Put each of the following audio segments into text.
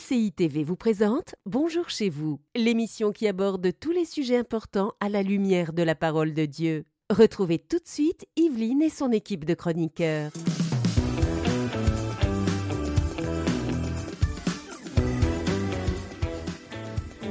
MCI TV vous présente Bonjour chez vous, l'émission qui aborde tous les sujets importants à la lumière de la parole de Dieu. Retrouvez tout de suite Yveline et son équipe de chroniqueurs.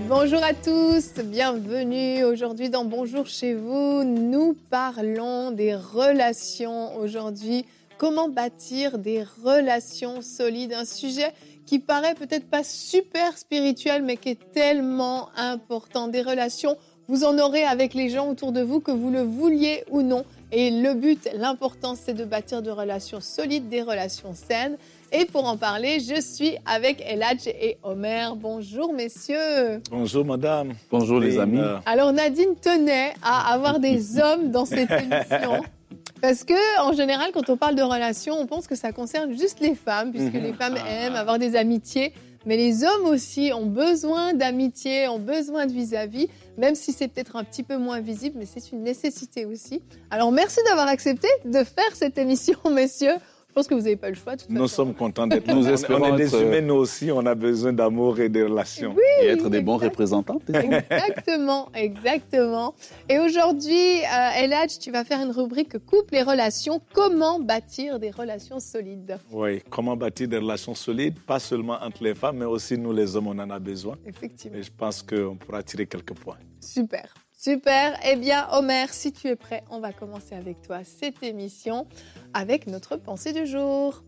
Bonjour à tous, bienvenue aujourd'hui dans Bonjour chez vous. Nous parlons des relations aujourd'hui. Comment bâtir des relations solides? Un sujet qui paraît peut-être pas super spirituel, mais qui est tellement important. Des relations, vous en aurez avec les gens autour de vous, que vous le vouliez ou non. Et le but, l'important, c'est de bâtir de relations solides, des relations saines. Et pour en parler, je suis avec Eladj et Omer. Bonjour messieurs. Bonjour madame. Bonjour les amis. Alors Nadine tenait à avoir des hommes dans cette émission. Parce que, en général, quand on parle de relations, on pense que ça concerne juste les femmes, puisque mhm. les femmes ah. aiment avoir des amitiés. Mais les hommes aussi ont besoin d'amitié, ont besoin de vis-à-vis, même si c'est peut-être un petit peu moins visible, mais c'est une nécessité aussi. Alors, merci d'avoir accepté de faire cette émission, messieurs. Je pense que vous n'avez pas le choix. nous sommes contents d'être nous. on est des humains, nous aussi, on a besoin d'amour et de relations. et être des bons représentants. Exactement, exactement. Et aujourd'hui, euh, Eladj, tu vas faire une rubrique couple et relations. Comment bâtir des relations solides? Oui, comment bâtir des relations solides, pas seulement entre les femmes, mais aussi nous les hommes, on en a besoin. Effectivement. Et je pense qu'on pourra tirer quelques points. Super. Super. Eh bien, Omer, si tu es prêt, on va commencer avec toi cette émission avec notre pensée du jour.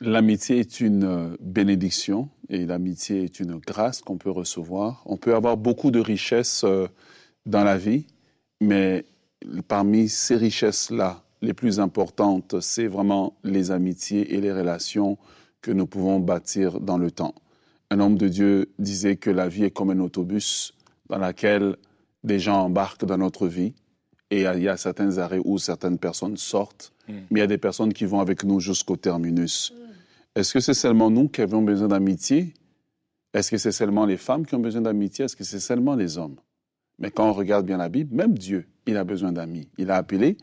L'amitié est une euh, bénédiction et l'amitié est une grâce qu'on peut recevoir. On peut avoir beaucoup de richesses euh, dans la vie, mais parmi ces richesses-là, les plus importantes, c'est vraiment les amitiés et les relations que nous pouvons bâtir dans le temps. Un homme de Dieu disait que la vie est comme un autobus dans lequel des gens embarquent dans notre vie et il y a certains arrêts où certaines personnes sortent, mm. mais il y a des personnes qui vont avec nous jusqu'au terminus. Mm. Est-ce que c'est seulement nous qui avons besoin d'amitié? Est-ce que c'est seulement les femmes qui ont besoin d'amitié? Est-ce que c'est seulement les hommes? Mais quand on regarde bien la Bible, même Dieu, il a besoin d'amis. Il a appelé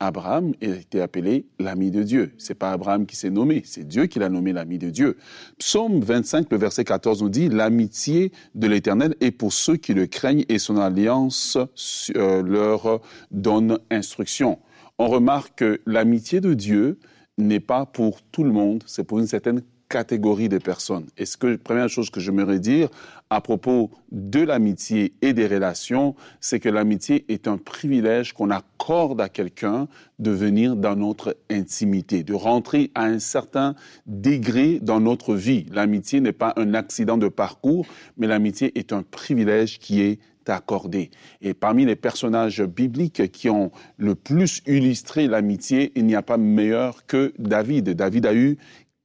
Abraham a été appelé l'ami de Dieu. C'est pas Abraham qui s'est nommé, c'est Dieu qui l'a nommé l'ami de Dieu. Psaume 25, le verset 14 nous dit, l'amitié de l'Éternel est pour ceux qui le craignent et son alliance euh, leur donne instruction. On remarque que l'amitié de Dieu n'est pas pour tout le monde, c'est pour une certaine catégorie de personnes. Et ce que, première chose que j'aimerais dire à propos de l'amitié et des relations, c'est que l'amitié est un privilège qu'on accorde à quelqu'un de venir dans notre intimité, de rentrer à un certain degré dans notre vie. L'amitié n'est pas un accident de parcours, mais l'amitié est un privilège qui est accordé. Et parmi les personnages bibliques qui ont le plus illustré l'amitié, il n'y a pas meilleur que David. David a eu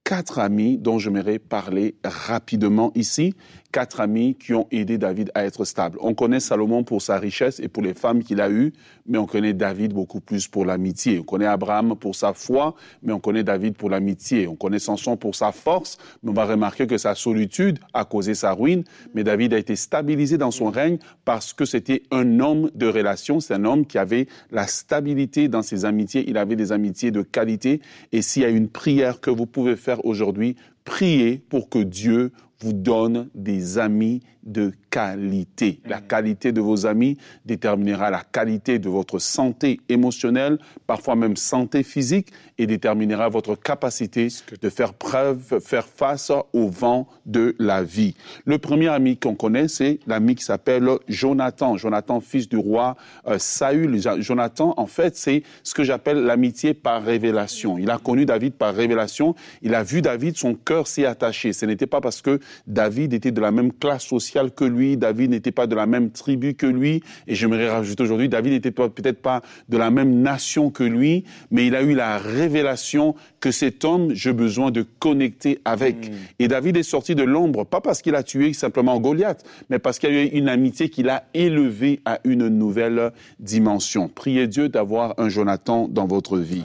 quatre amis dont j'aimerais parler rapidement ici quatre amis qui ont aidé David à être stable. On connaît Salomon pour sa richesse et pour les femmes qu'il a eues, mais on connaît David beaucoup plus pour l'amitié. On connaît Abraham pour sa foi, mais on connaît David pour l'amitié. On connaît Samson pour sa force, mais on va remarquer que sa solitude a causé sa ruine. Mais David a été stabilisé dans son règne parce que c'était un homme de relation. C'est un homme qui avait la stabilité dans ses amitiés. Il avait des amitiés de qualité. Et s'il y a une prière que vous pouvez faire aujourd'hui, priez pour que Dieu vous donne des amis de qualité. La qualité de vos amis déterminera la qualité de votre santé émotionnelle, parfois même santé physique, et déterminera votre capacité de faire preuve, faire face au vent de la vie. Le premier ami qu'on connaît, c'est l'ami qui s'appelle Jonathan. Jonathan, fils du roi euh, Saül. Jonathan, en fait, c'est ce que j'appelle l'amitié par révélation. Il a connu David par révélation. Il a vu David, son cœur s'y attacher. Ce n'était pas parce que David était de la même classe sociale que lui, David n'était pas de la même tribu que lui, et j'aimerais rajouter aujourd'hui, David n'était peut-être pas de la même nation que lui, mais il a eu la révélation que cet homme, j'ai besoin de connecter avec. Hmm. Et David est sorti de l'ombre, pas parce qu'il a tué simplement Goliath, mais parce qu'il y a eu une amitié qu'il a élevée à une nouvelle dimension. Priez Dieu d'avoir un Jonathan dans votre vie.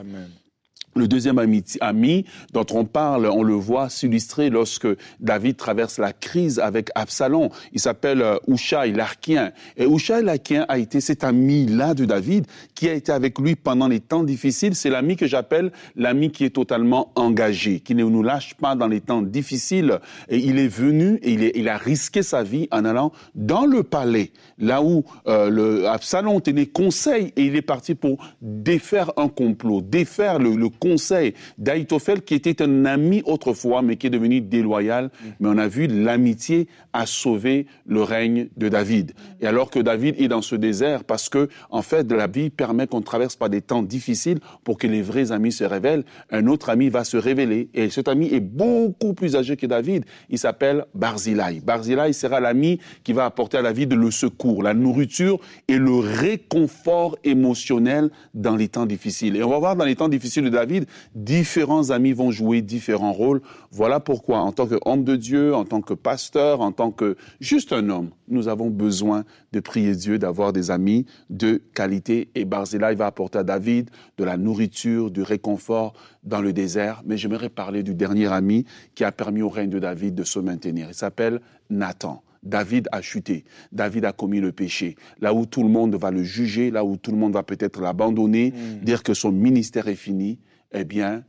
Le deuxième ami, ami, dont on parle, on le voit s'illustrer lorsque David traverse la crise avec Absalom. Il s'appelle euh, Ushaï l'Arkien. Et Ushaï l'Arkien a été cet ami-là de David qui a été avec lui pendant les temps difficiles. C'est l'ami que j'appelle l'ami qui est totalement engagé, qui ne nous lâche pas dans les temps difficiles. Et il est venu et il, est, il a risqué sa vie en allant dans le palais, là où euh, le Absalom tenait conseil et il est parti pour défaire un complot, défaire le, le conseil d'Aïtophel, qui était un ami autrefois, mais qui est devenu déloyal. Mais on a vu l'amitié a sauvé le règne de David. Et alors que David est dans ce désert, parce que, en fait, la vie permet qu'on traverse par des temps difficiles pour que les vrais amis se révèlent, un autre ami va se révéler. Et cet ami est beaucoup plus âgé que David. Il s'appelle Barzilai. Barzilai sera l'ami qui va apporter à David le secours, la nourriture et le réconfort émotionnel dans les temps difficiles. Et on va voir dans les temps difficiles de David, différents amis vont jouer différents rôles. Voilà pourquoi, en tant qu'homme de Dieu, en tant que pasteur, en tant que juste un homme, nous avons besoin de prier Dieu, d'avoir des amis de qualité. Et Barzilla, il va apporter à David de la nourriture, du réconfort dans le désert. Mais j'aimerais parler du dernier ami qui a permis au règne de David de se maintenir. Il s'appelle Nathan. David a chuté, David a commis le péché. Là où tout le monde va le juger, là où tout le monde va peut-être l'abandonner, hmm. dire que son ministère est fini, eh bien,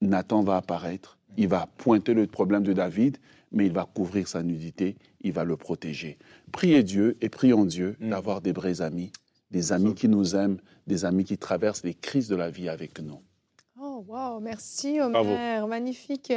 Nathan va apparaître, il va pointer le problème de David, mais il va couvrir sa nudité, il va le protéger. Priez Dieu et prions Dieu mm. d'avoir des vrais amis, des amis qui nous aiment, des amis qui traversent les crises de la vie avec nous. Oh, wow, merci Omer, magnifique.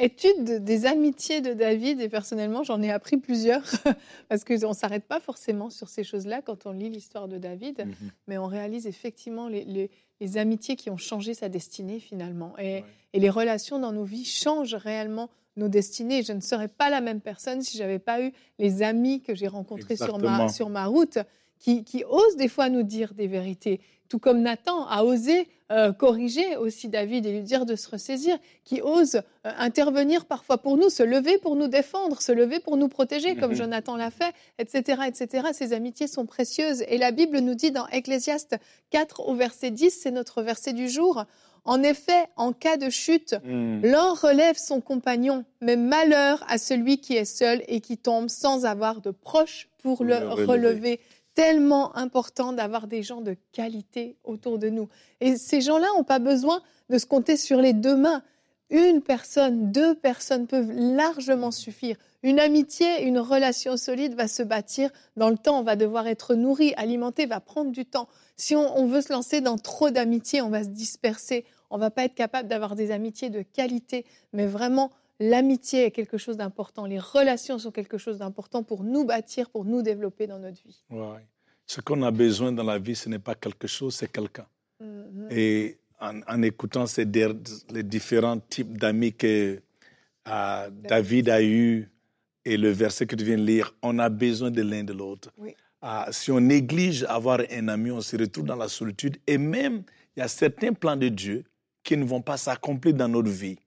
Étude des amitiés de David et personnellement j'en ai appris plusieurs parce qu'on ne s'arrête pas forcément sur ces choses-là quand on lit l'histoire de David, mhm. mais on réalise effectivement les, amitiés qui ont changé sa destinée finalement. Et, les relations dans nos vies changent réellement nos destinées. Je ne serais pas la même personne si j'avais pas eu les amis que j'ai rencontrés sur ma, sur ma route qui, qui osent des fois nous dire des vérités, tout comme Nathan a osé euh, corriger aussi David et lui dire de se ressaisir, qui ose euh, intervenir parfois pour nous, se lever pour nous défendre, se lever pour nous protéger, comme. Jonathan l'a fait, etc., etc. Ces amitiés sont précieuses. Et la Bible nous dit dans Ecclésiaste 4 au verset 10, c'est notre verset du jour, en effet, en cas de chute, hmm. l'un relève son compagnon, mais malheur à celui qui est seul et qui tombe sans avoir de proches pour le, relever tellement important d'avoir des gens de qualité autour de nous. Et ces gens-là n'ont pas besoin de se compter sur les deux mains. Une personne, deux personnes peuvent largement suffire. Une amitié, une relation solide va se bâtir dans le temps. On va devoir être nourri, alimenté, va prendre du temps. Si on, veut se lancer dans trop d'amitié, on va se disperser. On va pas être capable d'avoir des amitiés de qualité. Mais vraiment, l'amitié est quelque chose d'important. Les relations sont quelque chose d'important pour nous bâtir, pour nous développer dans notre vie. Ce qu'on a besoin dans la vie, ce n'est pas quelque chose, c'est quelqu'un. Mm-hmm. Et en, écoutant ces, les différents types d'amis que euh, David a eus et le verset que tu viens de lire, on a besoin de l'un de l'autre. Euh, si on néglige avoir un ami, on se retrouve dans la solitude. Et même, il y a certains plans de Dieu qui ne vont pas s'accomplir dans notre vie.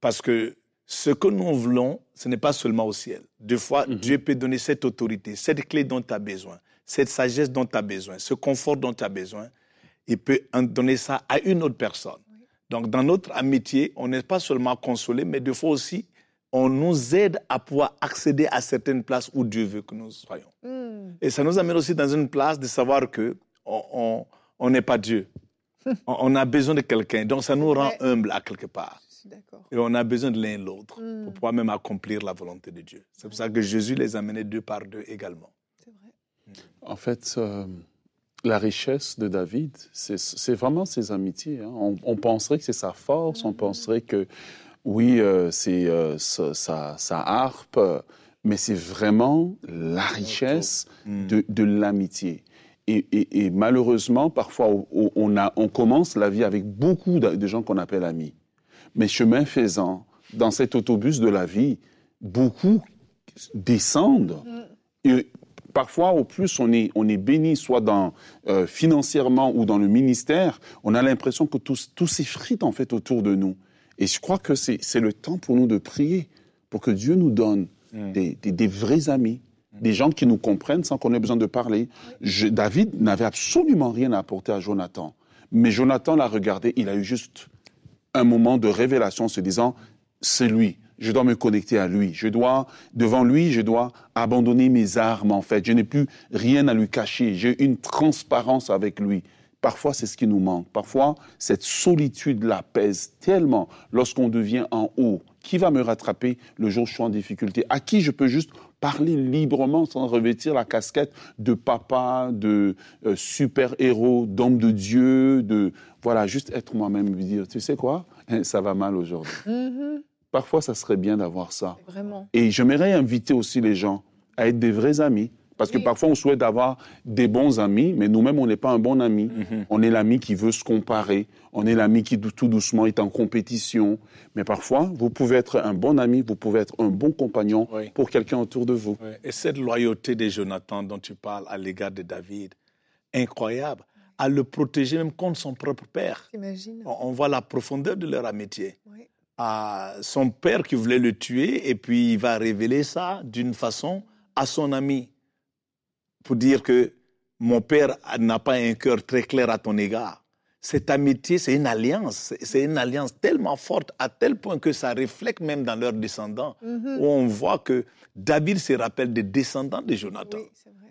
Parce que ce que nous voulons, ce n'est pas seulement au ciel. Deux fois, mm-hmm. Dieu peut donner cette autorité, cette clé dont tu as besoin cette sagesse dont tu as besoin, ce confort dont tu as besoin, il peut en donner ça à une autre personne. Donc, dans notre amitié, on n'est pas seulement consolé, mais des fois aussi, on nous aide à pouvoir accéder à certaines places où Dieu veut que nous soyons. Hmm. Et ça nous amène aussi dans une place de savoir que on n'est pas Dieu. on, a besoin de quelqu'un. Donc, ça nous rend humbles à quelque part. Et on a besoin de l'un et l'autre pour hmm. pouvoir même accomplir la volonté de Dieu. C'est pour ça que Jésus les a menés deux par deux également. En fait, euh, la richesse de David, c'est vraiment ses amitiés. Hein. On, penserait que c'est sa force, on penserait que, oui, euh, c'est euh, sa, harpe, mais c'est vraiment la richesse mm. de, l'amitié. Et, malheureusement, parfois, on, a, on commence la vie avec beaucoup de, gens qu'on appelle amis. Mais chemin faisant, dans cet autobus de la vie, beaucoup descendent. Mm. Et parfois, au plus on est, on est béni, soit dans, euh, financièrement ou dans le ministère, on a l'impression que tout, tout s'effrite en fait autour de nous. Et je crois que c'est le temps pour nous de prier, pour que Dieu nous donne mm. des, des, vrais amis, des gens qui nous comprennent sans qu'on ait besoin de parler. David n'avait absolument rien à apporter à Jonathan. Mais Jonathan l'a regardé, il a eu juste un moment de révélation en se disant, c'est lui. Je dois me connecter à lui. Je dois, devant lui, je dois abandonner mes armes, en fait. Je n'ai plus rien à lui cacher. J'ai une transparence avec lui. Parfois, c'est ce qui nous manque. Parfois, cette solitude la pèse tellement lorsqu'on devient en haut. Qui va me rattraper le jour où je suis en difficulté? À qui je peux juste parler librement sans revêtir la casquette de papa, de euh, super-héros, d'homme de Dieu, de voilà, juste être moi-même, lui dire, tu sais quoi, ça va mal aujourd'hui. Mm-hmm. Parfois, ça serait bien d'avoir ça. Vraiment. Et j'aimerais inviter aussi les gens à être des vrais amis. Parce que parfois, on souhaite avoir des bons amis, mais nous-mêmes, on n'est pas un bon ami. Mhm. On est l'ami qui veut se comparer. On est l'ami qui, tout doucement, est en compétition. Mais parfois, vous pouvez être un bon ami, vous pouvez être un bon compagnon pour quelqu'un autour de vous. Et cette loyauté de Jonathan dont tu parles à l'égard de David, incroyable, à le protéger même contre son propre père. On, voit la profondeur de leur amitié. À son père qui voulait le tuer, et puis il va révéler ça d'une façon à son ami pour dire que mon père n'a pas un cœur très clair à ton égard. Cette amitié, c'est une alliance. C'est une alliance tellement forte à tel point que ça reflète même dans leurs descendants, mhm. où on voit que David se rappelle des descendants de Jonathan.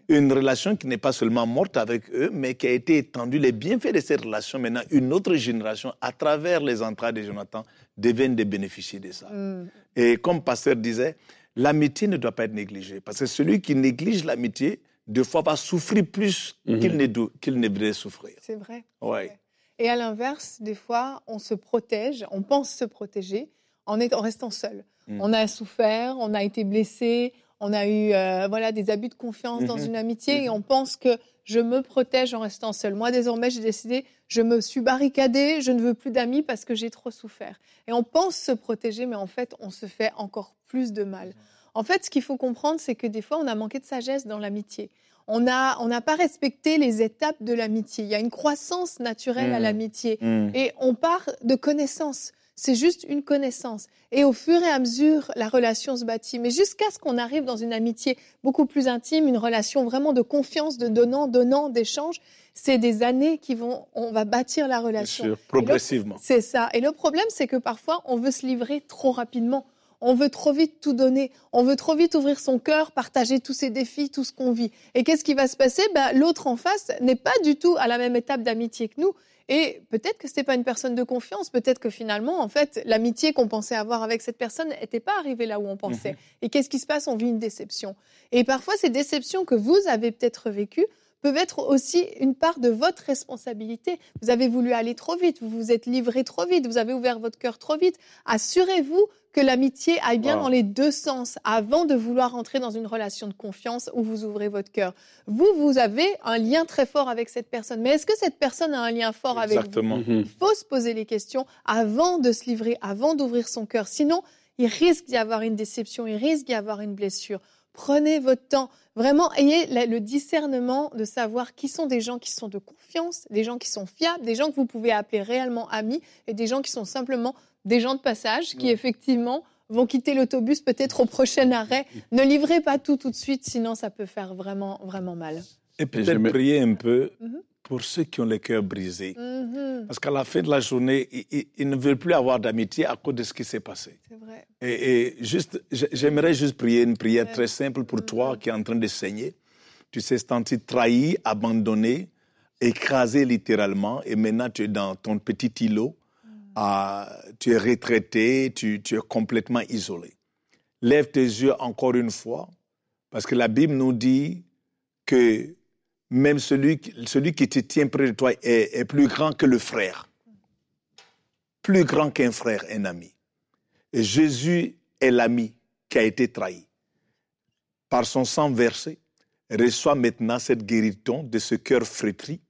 une relation qui n'est pas seulement morte avec eux, mais qui a été étendue. Les bienfaits de cette relation, maintenant, une autre génération, à travers les entrailles de Jonathan, deviennent des bénéficiaires de ça. Mm. Et comme Pasteur disait, l'amitié ne doit pas être négligée. Parce que celui qui néglige l'amitié, deux fois, va souffrir plus mhm. qu'il ne, qu'il ne devrait souffrir. C'est vrai. Ouais. Et à l'inverse, des fois, on se protège, on pense se protéger en, en restant seul. Mhm. On a souffert, on a été blessé, on a eu euh, voilà, des abus de confiance dans mhm. une amitié et on pense que je me protège en restant seul. Moi, désormais, j'ai décidé, je me suis barricadée, je ne veux plus d'amis parce que j'ai trop souffert. Et on pense se protéger, mais en fait, on se fait encore plus de mal. En fait, ce qu'il faut comprendre, c'est que des fois, on a manqué de sagesse dans l'amitié. On n'a on pas respecté les étapes de l'amitié. Il y a une croissance naturelle à mmh. l'amitié. Mmh. Et on part de connaissances. C'est juste une connaissance. Et au fur et à mesure, la relation se bâtit. Mais jusqu'à ce qu'on arrive dans une amitié beaucoup plus intime, une relation vraiment de confiance, de donnant, donnant, d'échange, c'est des années qui vont, on va bâtir la relation. Bien sûr, progressivement. C'est ça. Et le problème, c'est que parfois, on veut se livrer trop rapidement. On veut trop vite tout donner. On veut trop vite ouvrir son cœur, partager tous ses défis, tout ce qu'on vit. Et qu'est-ce qui va se passer? Ben, L'autre en face n'est pas du tout à la même étape d'amitié que nous. Et peut-être que ce n'était pas une personne de confiance. Peut-être que finalement, en fait, l'amitié qu'on pensait avoir avec cette personne n'était pas arrivée là où on pensait. Mhm. Et qu'est-ce qui se passe? On vit une déception. Et parfois, ces déceptions que vous avez peut-être vécues, peuvent être aussi une part de votre responsabilité. Vous avez voulu aller trop vite, vous vous êtes livré trop vite, vous avez ouvert votre cœur trop vite. Assurez-vous que l'amitié aille bien dans les deux sens avant de vouloir entrer dans une relation de confiance où vous ouvrez votre cœur. Vous, vous avez un lien très fort avec cette personne. Mais est-ce que cette personne a un lien fort avec vous? Mhm. Il faut se poser les questions avant de se livrer, avant d'ouvrir son cœur. Sinon, il risque d'y avoir une déception, il risque d'y avoir une blessure. Prenez votre temps. Vraiment, ayez le discernement de savoir qui sont des gens qui sont de confiance, des gens qui sont fiables, des gens que vous pouvez appeler réellement amis et des gens qui sont simplement des gens de passage qui, effectivement, vont quitter l'autobus peut-être au prochain arrêt. Ne livrez pas tout tout de suite, sinon ça peut faire vraiment, vraiment mal. Et peut-être prier un peu mhm. pour ceux qui ont le cœur brisé. Mhm. Parce qu'à la fin de la journée, ils, ne veulent plus avoir d'amitié à cause de ce qui s'est passé. C'est vrai. Et, juste, j'aimerais juste prier une prière très simple pour toi mhm. qui est en train de saigner. Tu t'es senti trahi, abandonné, écrasé littéralement, et maintenant tu es dans ton petit îlot ah, tu es retraité, tu, es complètement isolé. Lève tes yeux encore une fois, parce que la Bible nous dit que même celui, celui qui te tient près de toi est, plus grand que le frère, plus grand qu'un frère, un ami. Jésus est l'ami qui a été trahi. Par son sang versé, reçoit maintenant cette guérison de ce cœur flétri,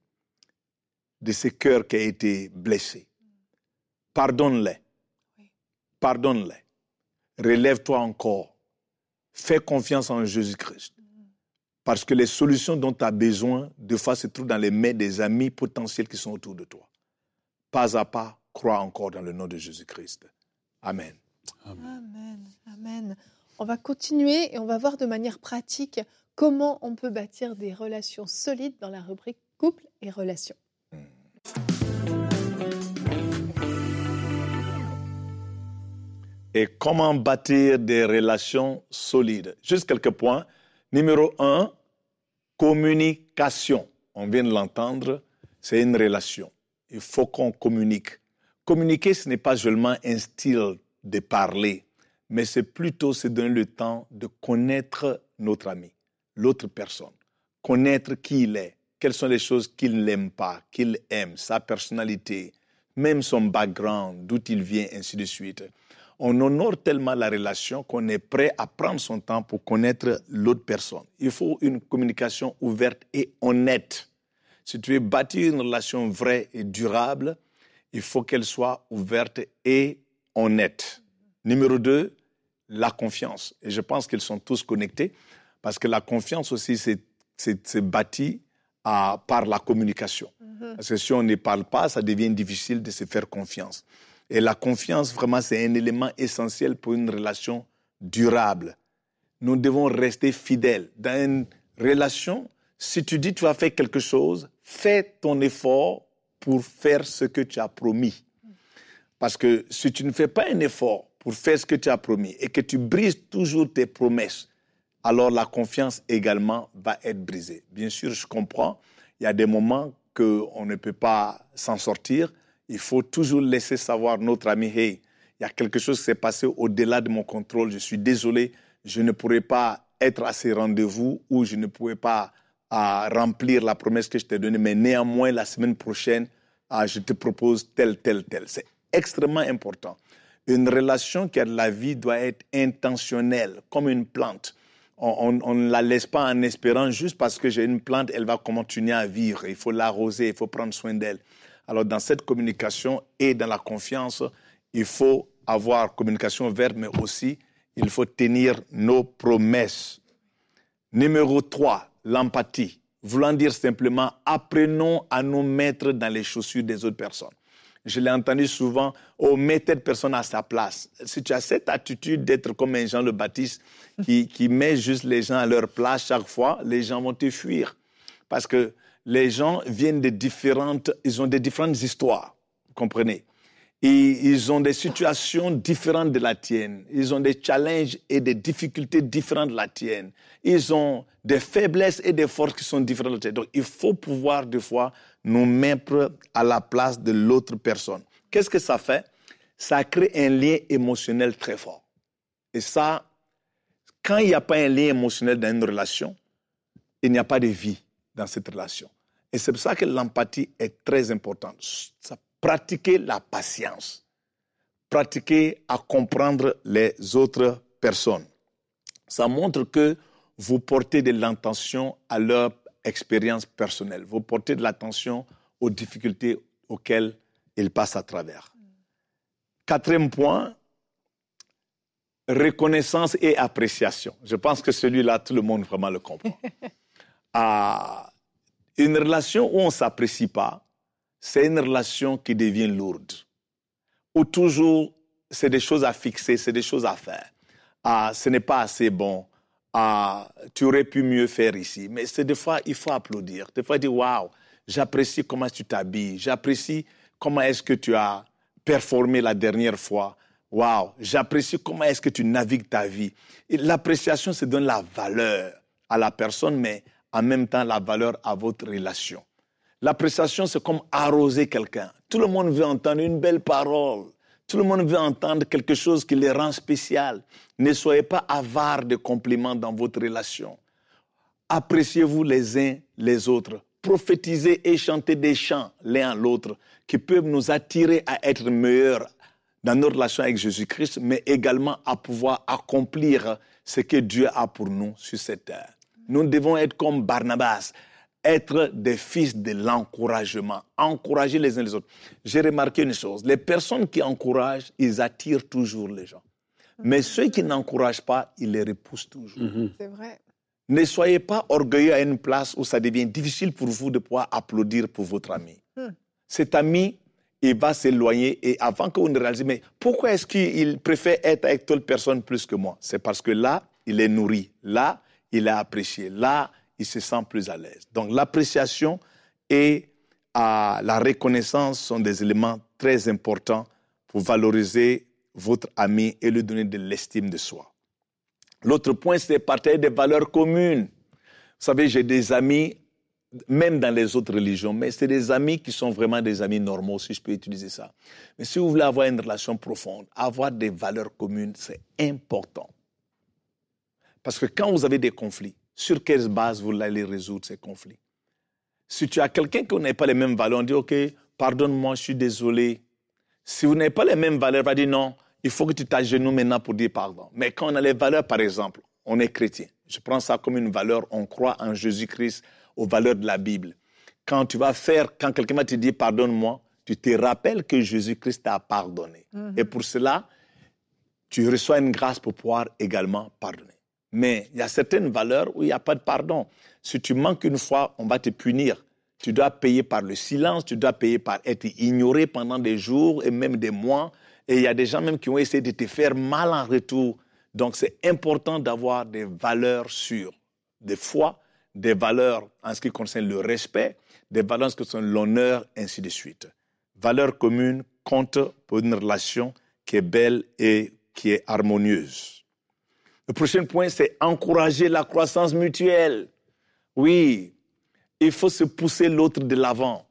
de ce cœur qui a été blessé. Pardonne-les. Pardonne-les. Relève-toi encore. Fais confiance en Jésus-Christ. Parce que les solutions dont tu as besoin, de fois, se trouvent dans les mains des amis potentiels qui sont autour de toi. Pas à pas, crois encore dans le nom de Jésus-Christ. Amen. Amen. Amen. On va continuer et on va voir de manière pratique comment on peut bâtir des relations solides dans la rubrique couple et relations. Et comment bâtir des relations solides. Juste quelques points. Numéro un, communication. On vient de l'entendre, c'est une relation. Il faut qu'on communique. Communiquer, ce n'est pas seulement un style de parler, mais c'est plutôt se donner le temps de connaître notre ami, l'autre personne, connaître qui il est, quelles sont les choses qu'il n'aime pas, qu'il aime, sa personnalité, même son background, d'où il vient, ainsi de suite. On honore tellement la relation qu'on est prêt à prendre son temps pour connaître l'autre personne. Il faut une communication ouverte et honnête. Si tu veux bâtir une relation vraie et durable, il faut qu'elle soit ouverte et honnête. Numéro deux, la confiance. Et je pense qu'ils sont tous connectés parce que la confiance aussi, c'est bâti par la communication. Mhm. Parce que si on ne parle pas, ça devient difficile de se faire confiance. Et la confiance, vraiment, c'est un élément essentiel pour une relation durable. Nous devons rester fidèles. Dans une relation, si tu dis tu vas faire quelque chose, fais ton effort pour faire ce que tu as promis. Parce que si tu ne fais pas un effort pour faire ce que tu as promis et que tu brises toujours tes promesses, alors la confiance également va être brisée. Bien sûr, je comprends, il y a des moments qu'on ne peut pas s'en sortir. Il faut toujours laisser savoir notre ami, hey, il y a quelque chose qui s'est passé au-delà de mon contrôle, je suis désolé, je ne pourrai pas être à ces rendez-vous ou je ne pourrai pas remplir la promesse que je t'ai donnée, mais néanmoins, la semaine prochaine, ah, je te propose tel, tel, tel. C'est extrêmement important. Une relation qui a de la vie doit être intentionnelle, comme une plante. On ne la laisse pas en espérant juste parce que j'ai une plante, elle va continuer à vivre. Il faut l'arroser, il faut prendre soin d'elle. Alors dans cette communication et dans la confiance, il faut avoir communication verte, mais aussi il faut tenir nos promesses. Numéro 3, l'empathie. Voulant dire simplement, apprenons à nous mettre dans les chaussures des autres personnes. Je l'ai entendu souvent, oh, mets cette personne à sa place. Si tu as cette attitude d'être comme un Jean le Baptiste qui, qui met juste les gens à leur place chaque fois, les gens vont te fuir. Parce que les gens viennent de différentes, ils ont des différentes histoires, vous comprenez? Et ils ont des situations différentes de la tienne. Ils ont des challenges et des difficultés différentes de la tienne. Ils ont des faiblesses et des forces qui sont différentes de la tienne. Donc, il faut pouvoir, des fois, nous mettre à la place de l'autre personne. Qu'est-ce que ça fait? Ça crée un lien émotionnel très fort. Et ça, quand il n'y a pas un lien émotionnel dans une relation, il n'y a pas de vie dans cette relation. Et c'est pour ça que l'empathie est très importante. Ça pratiquer la patience, pratiquer à comprendre les autres personnes. Ça montre que vous portez de l'intention à leur expérience personnelle, vous portez de l'attention aux difficultés auxquelles ils passent à travers. Quatrième point, reconnaissance et appréciation. Je pense que celui-là, tout le monde vraiment le comprend. à une relation où on ne s'apprécie pas, c'est une relation qui devient lourde. Ou toujours, c'est des choses à fixer, c'est des choses à faire. Ah, ce n'est pas assez bon. Ah, tu aurais pu mieux faire ici. Mais c'est des fois, il faut applaudir. Des fois, dire, waouh, j'apprécie comment tu t'habilles. J'apprécie comment est-ce que tu as performé la dernière fois. Waouh, j'apprécie comment est-ce que tu navigues ta vie. L'appréciation, c'est donner la valeur à la personne, mais en même temps la valeur à votre relation. L'appréciation, c'est comme arroser quelqu'un. Tout le monde veut entendre une belle parole. Tout le monde veut entendre quelque chose qui les rend spécial. Ne soyez pas avares de compliments dans votre relation. Appréciez-vous les uns les autres. Prophétisez et chantez des chants l'un à l'autre qui peuvent nous attirer à être meilleurs dans nos relations avec Jésus-Christ, mais également à pouvoir accomplir ce que Dieu a pour nous sur cette terre. Nous devons être comme Barnabas, être des fils de l'encouragement, encourager les uns les autres. J'ai remarqué une chose, les personnes qui encouragent, ils attirent toujours les gens. Mais ceux qui n'encouragent pas, ils les repoussent toujours. Mhm. C'est vrai. Ne soyez pas orgueilleux à une place où ça devient difficile pour vous de pouvoir applaudir pour votre ami. Hmm. Cet ami, il va s'éloigner et avant que vous ne réalisez, mais pourquoi est-ce qu'il préfère être avec telle personne plus que moi? C'est parce que là, il est nourri. Là, il est apprécié. Là, il se sent plus à l'aise. Donc l'appréciation et la reconnaissance sont des éléments très importants pour valoriser votre ami et lui donner de l'estime de soi. L'autre point, c'est partager des valeurs communes. Vous savez, j'ai des amis, même dans les autres religions, mais c'est des amis qui sont vraiment des amis normaux, si je peux utiliser ça. Mais si vous voulez avoir une relation profonde, avoir des valeurs communes, c'est important. Parce que quand vous avez des conflits, sur quelle base vous allez résoudre ces conflits? Si tu as quelqu'un qui n'a pas les mêmes valeurs, on dit, OK, pardonne-moi, je suis désolé. Si vous n'avez pas les mêmes valeurs, on va dire non, il faut que tu t'agenouilles maintenant pour dire pardon. Mais quand on a les valeurs, par exemple, on est chrétien. Je prends ça comme une valeur, on croit en Jésus-Christ, aux valeurs de la Bible. Quand tu vas faire, quand quelqu'un va te dire pardonne-moi, tu te rappelles que Jésus-Christ t'a pardonné. Mhm. Et pour cela, tu reçois une grâce pour pouvoir également pardonner. Mais il y a certaines valeurs où il n'y a pas de pardon. Si tu manques une fois, on va te punir. Tu dois payer par le silence, tu dois payer par être ignoré pendant des jours et même des mois. Et il y a des gens même qui ont essayé de te faire mal en retour. Donc c'est important d'avoir des valeurs sûres, des foi, des valeurs en ce qui concerne le respect, des valeurs en ce qui concerne l'honneur, ainsi de suite. Valeurs communes comptent pour une relation qui est belle et qui est harmonieuse. Le prochain point, c'est encourager la croissance mutuelle. Oui, il faut se pousser l'autre de l'avant.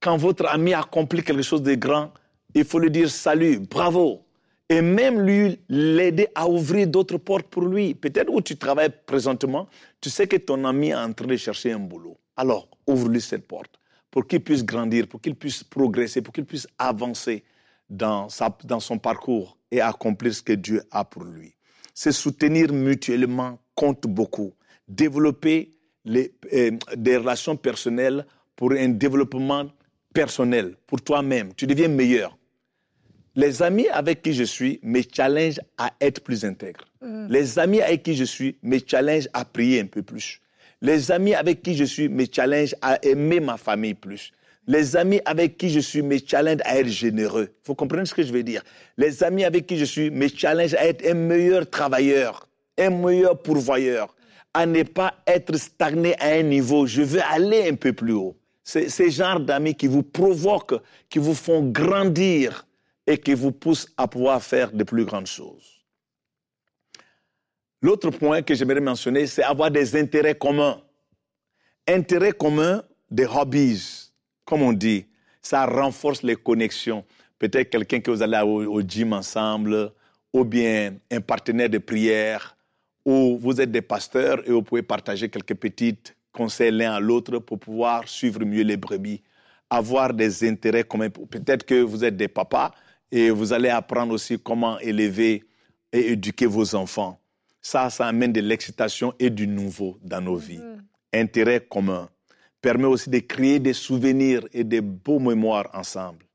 Quand votre ami accomplit quelque chose de grand, il faut lui dire salut, bravo. Et même lui, l'aider à ouvrir d'autres portes pour lui. Peut-être où tu travailles présentement, tu sais que ton ami est en train de chercher un boulot. Alors, ouvre-lui cette porte pour qu'il puisse grandir, pour qu'il puisse progresser, pour qu'il puisse avancer dans, dans son parcours et accomplir ce que Dieu a pour lui. Se soutenir mutuellement compte beaucoup. Développer les, euh, des relations personnelles pour un développement personnel, pour toi-même. Tu deviens meilleur. Les amis avec qui je suis me challengent à être plus intègre. Mm. Les amis avec qui je suis me challengent à prier un peu plus. Les amis avec qui je suis me challengent à aimer ma famille plus. Les amis avec qui je suis me challengent à être généreux. Vous comprenez ce que je veux dire? Les amis avec qui je suis me challengent à être un meilleur travailleur, un meilleur pourvoyeur, à ne pas être stagné à un niveau. Je veux aller un peu plus haut. C'est ces genres d'amis qui vous provoquent, qui vous font grandir et qui vous pousse à pouvoir faire de plus grandes choses. L'autre point que j'aimerais mentionner, c'est avoir des intérêts communs. Intérêts communs, des hobbies, comme on dit, ça renforce les connexions. Peut-être quelqu'un que vous allez au, au gym ensemble, ou bien un partenaire de prière, ou vous êtes des pasteurs et vous pouvez partager quelques petits conseils l'un à l'autre pour pouvoir suivre mieux les brebis, avoir des intérêts communs. Peut-être que vous êtes des papas et vous allez apprendre aussi comment élever et éduquer vos enfants. Ça, ça amène de l'excitation et du nouveau dans nos vies. Mm-hmm. Intérêt commun permet aussi de créer des souvenirs et des beaux mémoires ensemble.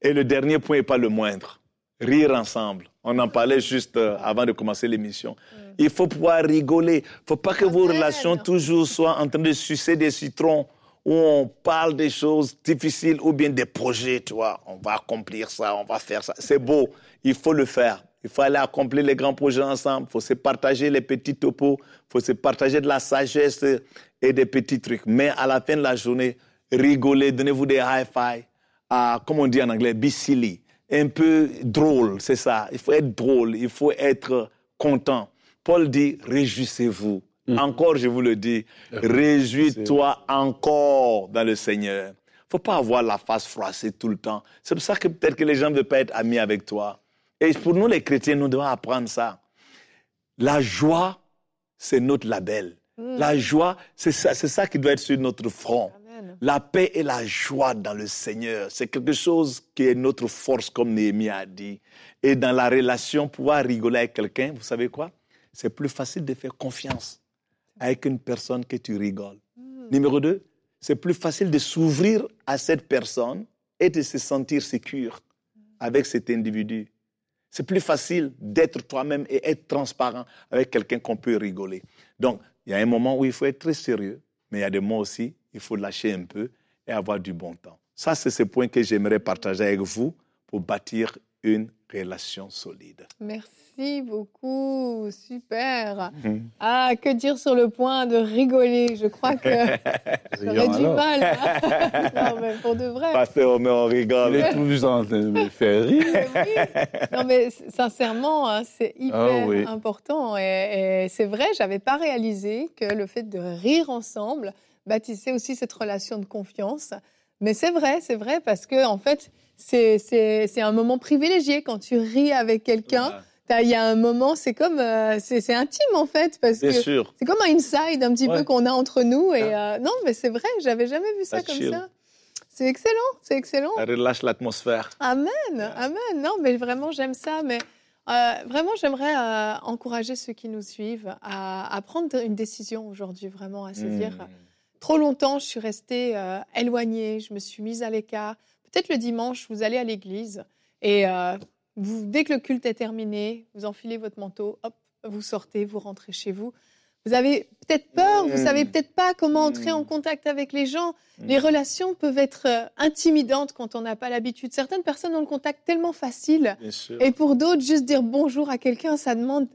Et le dernier point n'est pas le moindre, rire ensemble. On en parlait juste euh, avant de commencer l'émission. Il faut pouvoir rigoler. Il ne faut pas que vos relations toujours soient en train de sucer des citrons où on parle des choses difficiles ou bien des projets, tu vois. On va accomplir ça, on va faire ça. C'est beau, il faut le faire. Il faut aller accomplir les grands projets ensemble. Il faut se partager les petits topos. Il faut se partager de la sagesse et des petits trucs. Mais à la fin de la journée, rigolez, donnez-vous des. Ah, comme on dit en anglais, be silly. Un peu drôle, c'est ça. Il faut être drôle, il faut être content. Paul dit, réjouissez-vous. Mm. Encore, je vous le dis, réjouis-toi encore dans le Seigneur. Il faut pas avoir la face froissée tout le temps. C'est pour ça que peut-être que les gens ne veulent pas être amis avec toi. Et pour nous, les chrétiens, nous devons apprendre ça. La joie, c'est notre label. Mm. La joie, c'est ça, c'est ça qui doit être sur notre front. La paix et la joie dans le Seigneur, c'est quelque chose qui est notre force, comme Néhémie a dit. Et dans la relation, pouvoir rigoler avec quelqu'un, vous savez quoi? C'est plus facile de faire confiance avec une personne que tu rigoles. Hmm. Numéro deux, c'est plus facile de s'ouvrir à cette personne et de se sentir sécure avec cet individu. C'est plus facile d'être toi-même et être transparent avec quelqu'un qu'on peut rigoler. Donc, il y a un moment où il faut être très sérieux, mais il y a des moments aussi, il faut lâcher un peu et avoir du bon temps. Ça, c'est ce point que j'aimerais partager avec vous pour bâtir une relation solide. Merci beaucoup, super. Mhm. Ah, que dire sur le point de rigoler? Je crois que j'aurais du mal. Hein? non, mais pour de vrai. Pasteur, mais on rigole. Il est toujours en train de me faire rire. Non, mais sincèrement, hein, c'est hyper ah important. Et, et c'est vrai, j'avais pas réalisé que le fait de rire ensemble bâtissait aussi cette relation de confiance. Mais c'est vrai, c'est vrai, parce que en fait, c'est un moment privilégié quand tu ris avec quelqu'un. Il y a un moment, c'est comme, euh, c'est intime en fait, parce que c'est comme un inside un petit peu qu'on a entre nous. Et euh, non, mais c'est vrai, j'avais jamais vu ça, comme ça. C'est excellent, c'est excellent. Ça relâche l'atmosphère. Amen, amen. Non, mais vraiment, j'aime ça. Mais euh, vraiment, j'aimerais encourager ceux qui nous suivent à, prendre une décision aujourd'hui, vraiment, à se dire hmm. trop longtemps, je suis restée éloignée, je me suis mise à l'écart. Peut-être le dimanche, vous allez à l'église et euh, dès que le culte est terminé, vous enfilez votre manteau, hop, vous sortez, vous rentrez chez vous. Vous avez peut-être peur, vous savez peut-être pas comment entrer en contact avec les gens. Les relations peuvent être euh, intimidantes quand on n'a pas l'habitude. Certaines personnes ont le contact tellement facile. Et pour d'autres, juste dire bonjour à quelqu'un, ça demande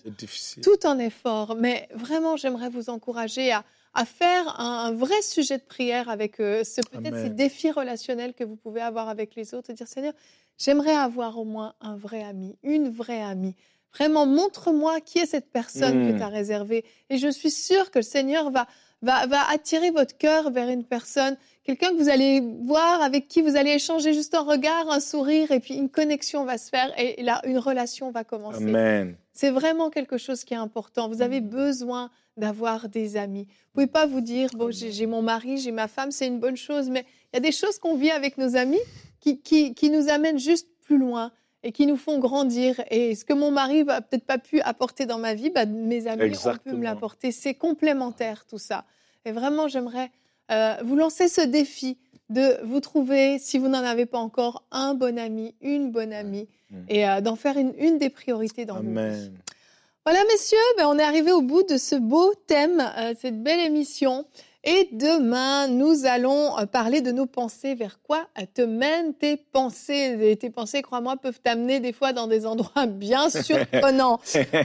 tout un effort. Mais vraiment, j'aimerais vous encourager à, à faire un, vrai sujet de prière avec euh, ce, peut-être ces défis relationnels que vous pouvez avoir avec les autres et dire Seigneur, j'aimerais avoir au moins un vrai ami, une vraie amie. Vraiment, montre-moi qui est cette personne que hmm. tu as réservée. Et je suis sûre que le Seigneur va, va, va attirer votre cœur vers une personne, quelqu'un que vous allez voir, avec qui vous allez échanger juste un regard, un sourire, et puis une connexion va se faire, et là, une relation va commencer. Amen. C'est vraiment quelque chose qui est important. Vous avez besoin d'avoir des amis. Vous pouvez pas vous dire, bon, j'ai mon mari, j'ai ma femme, c'est une bonne chose, mais il y a des choses qu'on vit avec nos amis qui, qui, nous amènent juste plus loin et qui nous font grandir. Et ce que mon mari va peut-être pas pu apporter dans ma vie, bah, mes amis ont pu me l'apporter. C'est complémentaire tout ça. Et vraiment, j'aimerais euh, vous lancer ce défi de vous trouver, si vous n'en avez pas encore, un bon ami, une bonne amie, mm. et euh, d'en faire une, une, des priorités dans Amen. vies. Voilà, messieurs, ben, on est arrivé au bout de ce beau thème, euh, cette belle émission. Et demain, nous allons euh, parler de nos pensées. Vers quoi te mènent tes pensées? Et tes pensées, crois-moi, peuvent t'amener des fois dans des endroits bien surprenants.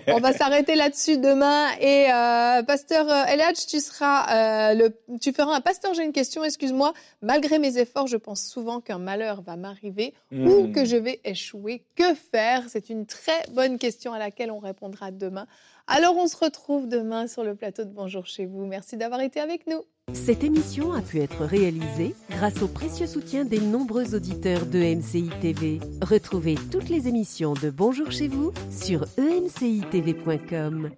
On va s'arrêter là-dessus demain. Et euh, Pasteur euh, Eladj, tu seras le, tu feras un Pasteur. J'ai une question. Excuse-moi. Malgré mes efforts, je pense souvent qu'un malheur va m'arriver ou hmm. que je vais échouer. Que faire? C'est une très bonne question à laquelle on répondra demain. Alors on se retrouve demain sur le plateau de Bonjour chez vous. Merci d'avoir été avec nous. Cette émission a pu être réalisée grâce au précieux soutien des nombreux auditeurs de. Retrouvez toutes les émissions de Bonjour chez vous sur emcitv.com.